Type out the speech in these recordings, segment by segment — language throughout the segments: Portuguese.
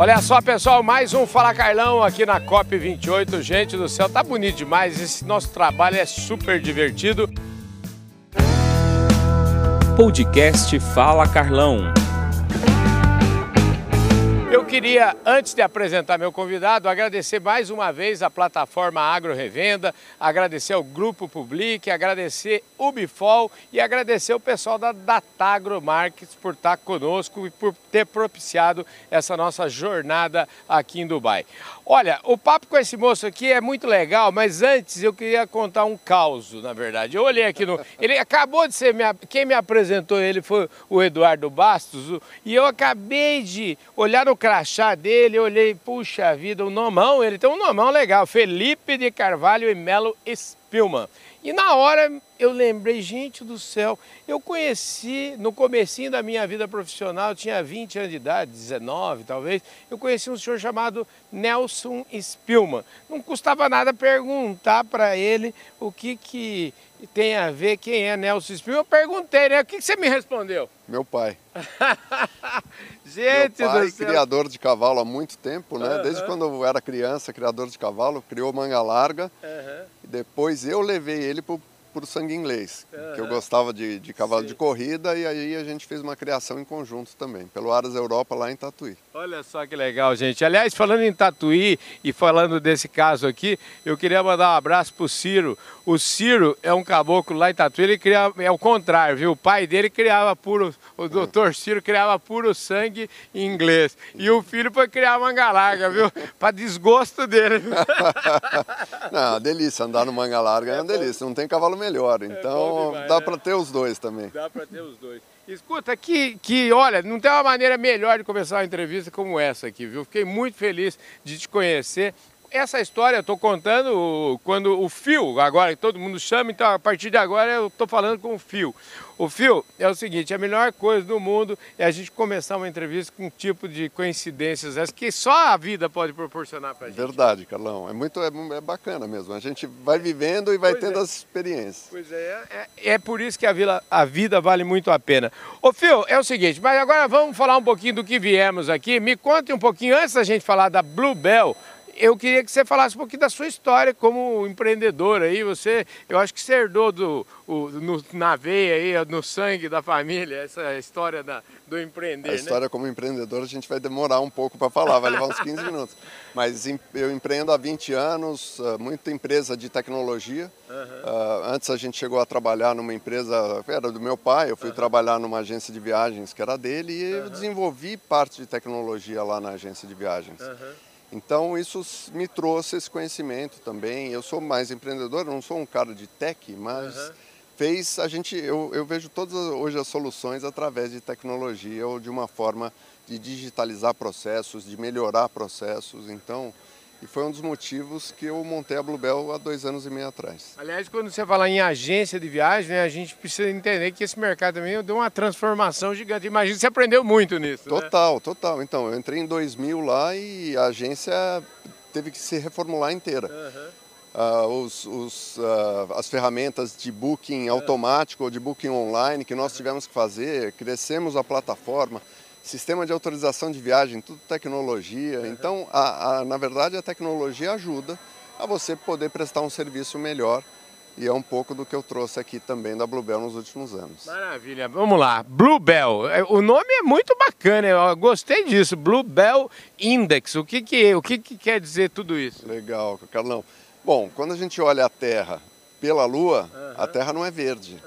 Olha só, pessoal, mais um Fala Carlão aqui na COP28. Gente do céu, tá bonito demais. Esse nosso trabalho é super divertido. Podcast Fala Carlão. Queria, antes de apresentar meu convidado, agradecer mais uma vez a plataforma Agro Revenda, agradecer ao Grupo Public, agradecer o Bifol e agradecer o pessoal da Datagro Markets por estar conosco e por ter propiciado essa nossa jornada aqui em Dubai. Olha, o papo com esse moço aqui é muito legal, mas antes eu queria contar um caos, na verdade. Eu olhei aqui no. Ele acabou de ser. Quem me apresentou ele foi o Eduardo Bastos, e eu acabei de olhar no crachá dele, eu olhei, puxa vida, um nomão, ele tem um nomão legal, Felipe de Carvalho e Melo Spilman. E na hora eu lembrei, gente do céu, eu conheci, no comecinho da minha vida profissional, tinha 20 anos de idade, 19 talvez, eu conheci um senhor chamado Nelson Spilman. Não custava nada perguntar para ele o que, que tem a ver quem é Nelson Spilman. Eu perguntei, né? O que, que você me respondeu? Meu pai. gente Meu pai, do céu. criador de cavalo há muito tempo, né? Desde quando eu era criança, criador de cavalo, criou manga larga. Uhum. E depois eu levei ele pro, pro sangue inglês, que eu Aham. gostava de, de cavalo Sim. de corrida. E aí a gente fez uma criação em conjunto também, pelo Aras Europa lá em Tatuí. Olha só que legal, gente. Aliás, falando em Tatuí e falando desse caso aqui, eu queria mandar um abraço pro Ciro. O Ciro é um caboclo lá em Tatuí, ele criava, é o contrário, viu? O pai dele criava puro, o doutor Ciro criava puro sangue inglês. E o filho foi criar manga larga, viu? Pra desgosto dele. Não, delícia, andar no manga larga é, uma delícia, não tem cavalo melhor. Então bom demais, dá né? para ter os dois também. Dá pra ter os dois. Escuta, que, que olha, não tem uma maneira melhor de começar uma entrevista como essa aqui, viu? Fiquei muito feliz de te conhecer. Essa história eu estou contando quando o Fio, agora que todo mundo chama, então a partir de agora eu estou falando com o Fio. O Fio é o seguinte, a melhor coisa do mundo é a gente começar uma entrevista com um tipo de coincidências essas que só a vida pode proporcionar pra gente. Verdade, Carlão. É muito é, é bacana mesmo. A gente vai vivendo e vai Pois tendo é. as experiências. Pois é, é, é por isso que a, vila, a vida vale muito a pena. Ô Fio, é o seguinte, mas agora vamos falar um pouquinho do que viemos aqui. Me conte um pouquinho, antes da gente falar da Bluebell, eu queria que você falasse um pouquinho da sua história como empreendedor aí. Você, eu acho que você herdou do, o, no, na veia aí, no sangue da família, essa história da, do empreender, A história como empreendedor a gente vai demorar um pouco para falar, vai levar uns 15 minutos. Mas eu empreendo há 20 anos, ah, muita empresa de tecnologia. Ah, Antes a gente chegou a trabalhar numa empresa, era do meu pai, eu fui trabalhar numa agência de viagens que era dele e eu desenvolvi parte de tecnologia lá na agência de viagens. Então isso me trouxe esse conhecimento também. Eu sou mais empreendedor, não sou um cara de tech, mas Aham. fez a gente. Eu, eu vejo todas as- hoje as soluções através de tecnologia ou de uma forma de digitalizar processos, de melhorar processos. Então, e foi um dos motivos que eu montei a Bluebell há dois anos e meio atrás. Aliás, quando você fala em agência de viagem, né, a gente precisa entender que esse mercado também deu uma transformação gigante. Imagina, você aprendeu muito nisso, né? Total, total. Então, eu entrei em 2000 lá e a agência teve que se reformular inteira. Aham. Ah, os- os, ah, as ferramentas de booking automático ou de booking online que nós tivemos que fazer, crescemos a plataforma, sistema de autorização de viagem, tudo tecnologia. Então, a- a- na verdade, a tecnologia ajuda a você poder prestar um serviço melhor e é um pouco do que eu trouxe aqui também da Bluebell nos últimos anos. Maravilha, vamos lá. Bluebell, É, o nome é muito bacana, eu gostei disso. Bluebell Index, o que que, o que que quer dizer tudo isso? Legal, Carlão. Bom, quando a gente olha a Terra pela Lua, a Terra não é verde,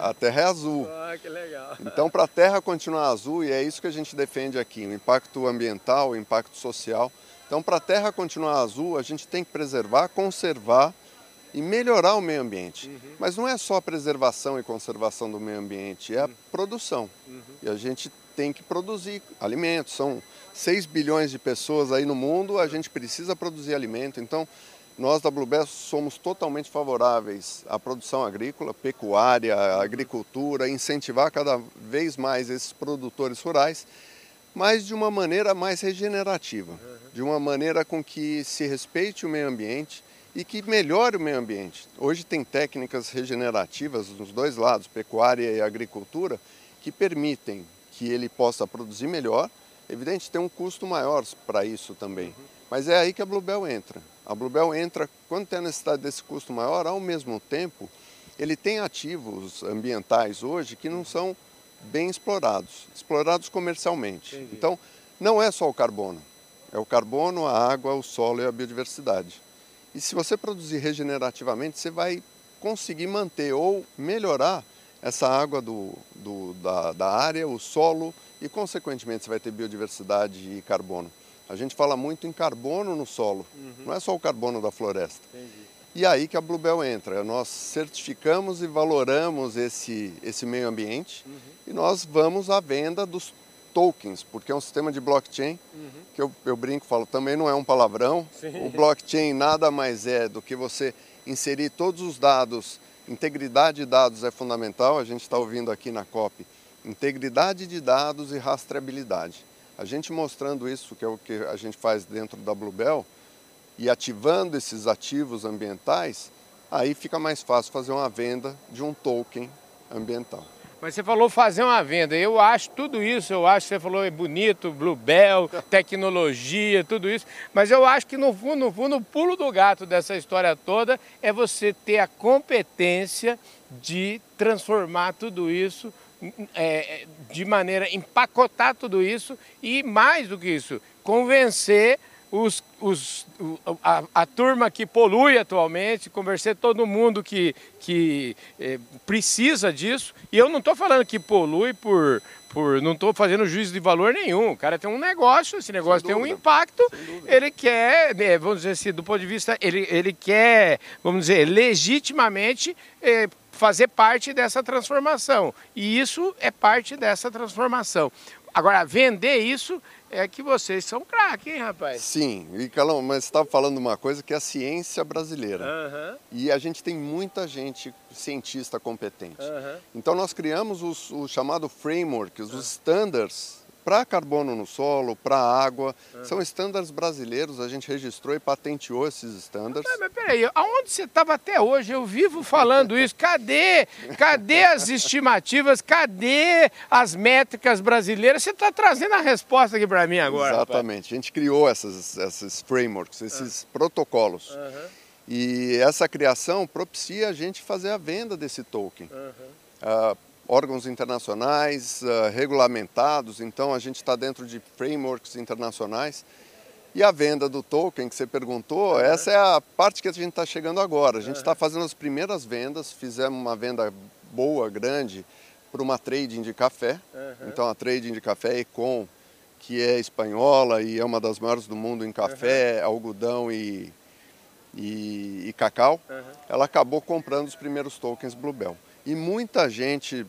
a Terra é azul. Ah, que legal. Então, para a Terra continuar azul, e é isso que a gente defende aqui, o impacto ambiental, o impacto social. Então, para a Terra continuar azul, a gente tem que preservar, conservar e melhorar o meio ambiente. Mas não é só a preservação e conservação do meio ambiente, é a produção. E a gente tem que produzir alimentos. São 6 bilhões de pessoas aí no mundo, a gente precisa produzir alimento. Então, nós da Bluebell somos totalmente favoráveis à produção agrícola, pecuária, agricultura, incentivar cada vez mais esses produtores rurais, mas de uma maneira mais regenerativa, de uma maneira com que se respeite o meio ambiente e que melhore o meio ambiente. Hoje tem técnicas regenerativas nos dois lados, pecuária e agricultura, que permitem que ele possa produzir melhor Evidente, tem um custo maior para isso também. Mas é aí que a Bluebell entra. A Bluebell entra, quando tem a necessidade desse custo maior, ao mesmo tempo, ele tem ativos ambientais hoje que não são bem explorados, explorados comercialmente. Entendi. Então, não é só o carbono. É o carbono, a água, o solo e a biodiversidade. E se você produzir regenerativamente, você vai conseguir manter ou melhorar essa água do, do da, da área, o solo e, consequentemente, você vai ter biodiversidade e carbono. A gente fala muito em carbono no solo, uhum. não é só o carbono da floresta. Entendi. E aí que a Bluebell entra. Nós certificamos e valoramos esse, esse meio ambiente uhum. e nós vamos à venda dos tokens, porque é um sistema de blockchain, uhum. que eu, eu brinco, falo, também não é um palavrão. Sim. O blockchain nada mais é do que você inserir todos os dados, integridade de dados é fundamental, a gente está ouvindo aqui na COP, integridade de dados e rastreabilidade. A gente mostrando isso, que é o que a gente faz dentro da Bluebell, e ativando esses ativos ambientais, aí fica mais fácil fazer uma venda de um token ambiental. Mas você falou fazer uma venda. Eu acho tudo isso, eu acho que você falou é bonito, Bluebell, tecnologia, tudo isso. Mas eu acho que no fundo, no fundo, o pulo do gato dessa história toda é você ter a competência de transformar tudo isso é, de maneira empacotar tudo isso e mais do que isso, convencer os, os, a, a, turma que polui atualmente, conversei todo mundo que, que é, precisa disso. E eu não estou falando que polui por, por não estou fazendo juízo de valor nenhum. O cara tem um negócio, esse negócio tem um impacto, ele quer, né, vamos dizer assim, do ponto de vista, ele, ele quer, vamos dizer, legitimamente é, fazer parte dessa transformação. E isso é parte dessa transformação. Agora, vender isso é que vocês são craque, hein, rapaz? Sim, e Calão, mas você estava falando uma coisa que é a ciência brasileira. Uhum. E a gente tem muita gente cientista competente. Uhum. Então nós criamos os, o chamado framework, os uhum. standards para carbono no solo, para água. Uhum. São estándares brasileiros, a gente registrou e patenteou esses estándares. Mas, mas peraí, aonde você estava até hoje? Eu vivo falando isso. Cadê? Cadê as estimativas? Cadê as métricas brasileiras? Você está trazendo a resposta aqui para mim agora. Exatamente. A gente criou essas, esses frameworks, esses uhum. protocolos. Uhum. E essa criação propicia a gente fazer a venda desse token. Uh, órgãos internacionais uh, regulamentados, então a gente está dentro de frameworks internacionais. E a venda do token que você perguntou, uhum. essa é a parte que a gente está chegando agora. A gente está uhum. fazendo as primeiras vendas, fizemos uma venda boa, grande, para uma trading de café. Uhum. Então a trading de café Econ, que é espanhola e é uma das maiores do mundo em café, algodão e, e, e cacau, ela acabou comprando os primeiros tokens Bluebell. E muita gente,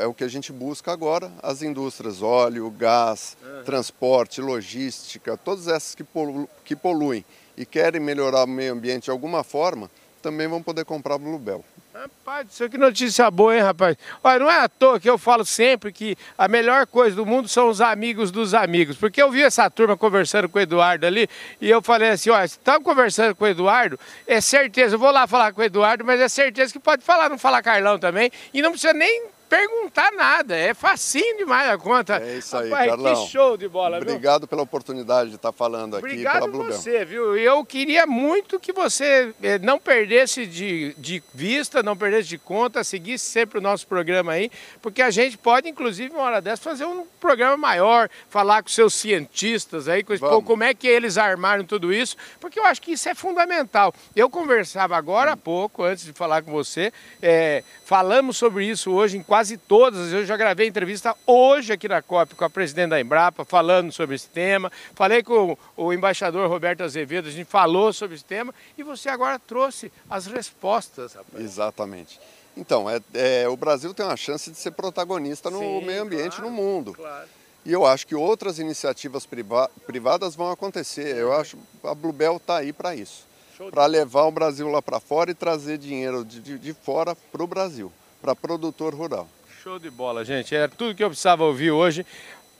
é o que a gente busca agora, as indústrias, óleo, gás, uhum. transporte, logística, todas essas que, polu que poluem e querem melhorar o meio ambiente de alguma forma, também vão poder comprar Bluebell. Rapaz, isso que notícia boa, hein, rapaz? Olha, não é à toa que eu falo sempre que a melhor coisa do mundo são os amigos dos amigos. Porque eu vi essa turma conversando com o Eduardo ali e eu falei assim: olha, estamos conversando com o Eduardo, é certeza, eu vou lá falar com o Eduardo, mas é certeza que pode falar, não falar Carlão também. E não precisa nem perguntar nada. É facinho demais a conta. É isso aí, Rapaz, Carlão. Que show de bola, Obrigado viu? pela oportunidade de estar falando aqui Obrigado pela você, viu? Eu queria muito que você eh, não perdesse de, de vista, não perdesse de conta, seguisse sempre o nosso programa aí, porque a gente pode, inclusive, uma hora dessa, fazer um programa maior, falar com seus cientistas aí, com pô, como é que eles armaram tudo isso, porque eu acho que isso é fundamental. Eu conversava agora há pouco, antes de falar com você, é, falamos sobre isso hoje em quase todas. Eu já gravei entrevista hoje aqui na COP com a presidente da Embrapa, falando sobre esse tema. Falei com o embaixador Roberto Azevedo, a gente falou sobre esse tema e você agora trouxe as respostas, rapaz. Exatamente. Então, é, é, o Brasil tem uma chance de ser protagonista no Sim, meio ambiente claro, no mundo. Claro. E eu acho que outras iniciativas priva privadas vão acontecer. Eu acho que a Bluebell está aí para isso. Para levar o Brasil lá para fora e trazer dinheiro de, de, de fora para o Brasil para produtor rural. Show de bola, gente. Era tudo que eu precisava ouvir hoje.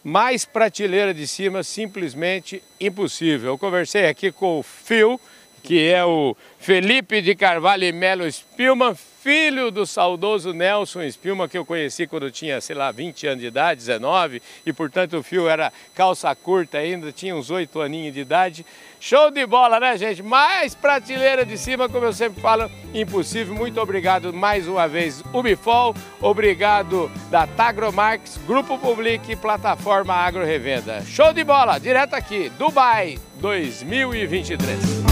Mais prateleira de cima, simplesmente impossível. Eu conversei aqui com o Phil, que é o Felipe de Carvalho e Melo Spilman, filho do saudoso Nelson Spilman, que eu conheci quando eu tinha, sei lá, 20 anos de idade, 19, e portanto o fio era calça curta ainda, tinha uns 8 aninhos de idade. Show de bola, né, gente? Mais prateleira de cima, como eu sempre falo, impossível. Muito obrigado mais uma vez, Ubifol, obrigado da Tagromarks, Grupo Public e Plataforma Agro Revenda. Show de bola, direto aqui, Dubai 2023.